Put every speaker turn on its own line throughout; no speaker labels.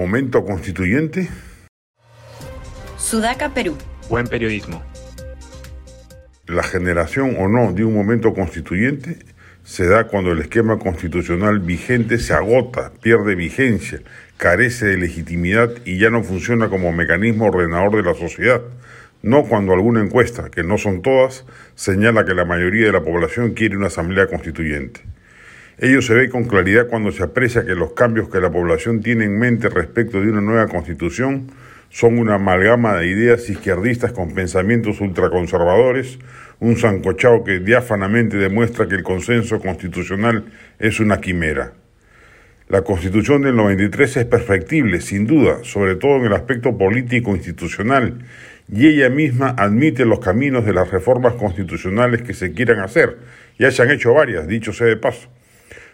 Momento constituyente.
Sudaca, Perú.
Buen periodismo.
La generación o no de un momento constituyente se da cuando el esquema constitucional vigente se agota, pierde vigencia, carece de legitimidad y ya no funciona como mecanismo ordenador de la sociedad. No cuando alguna encuesta, que no son todas, señala que la mayoría de la población quiere una asamblea constituyente. Ello se ve con claridad cuando se aprecia que los cambios que la población tiene en mente respecto de una nueva constitución son una amalgama de ideas izquierdistas con pensamientos ultraconservadores, un zancochao que diáfanamente demuestra que el consenso constitucional es una quimera. La constitución del 93 es perfectible, sin duda, sobre todo en el aspecto político institucional, y ella misma admite los caminos de las reformas constitucionales que se quieran hacer, se han hecho varias, dicho sea de paso.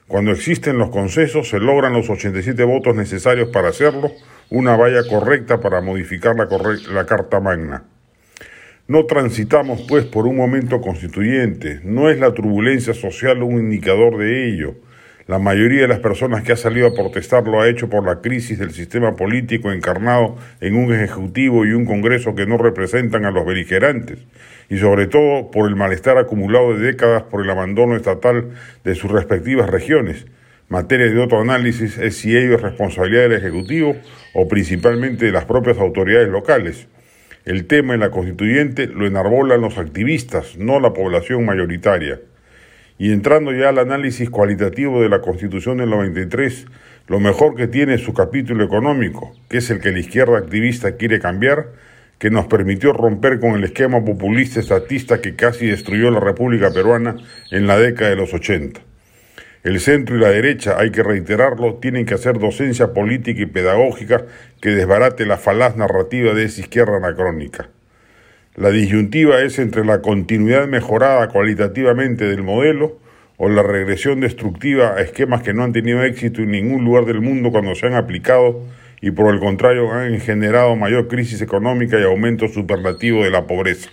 Cuando existen los consensos, se logran los 87 votos necesarios para hacerlo, una valla correcta para modificar la, la Carta Magna. No transitamos, pues, por un momento constituyente. No es la turbulencia social un indicador de ello. La mayoría de las personas que ha salido a protestar lo ha hecho por la crisis del sistema político encarnado en un Ejecutivo y un Congreso que no representan a los beligerantes, y sobre todo por el malestar acumulado de décadas por el abandono estatal de sus respectivas regiones. Materia de otro análisis es si ello es responsabilidad del Ejecutivo o principalmente de las propias autoridades locales. El tema en la constituyente lo enarbolan los activistas, no la población mayoritaria. Y entrando ya al análisis cualitativo de la Constitución del 93, lo mejor que tiene es su capítulo económico, que es el que la izquierda activista quiere cambiar, que nos permitió romper con el esquema populista estatista que casi destruyó la República Peruana en la década de los 80. El centro y la derecha, hay que reiterarlo, tienen que hacer docencia política y pedagógica que desbarate la falaz narrativa de esa izquierda anacrónica. La disyuntiva es entre la continuidad mejorada cualitativamente del modelo o la regresión destructiva a esquemas que no han tenido éxito en ningún lugar del mundo cuando se han aplicado y por el contrario han generado mayor crisis económica y aumento superlativo de la pobreza.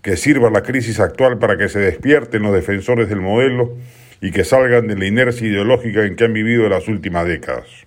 Que sirva la crisis actual para que se despierten los defensores del modelo y que salgan de la inercia ideológica en que han vivido las últimas décadas.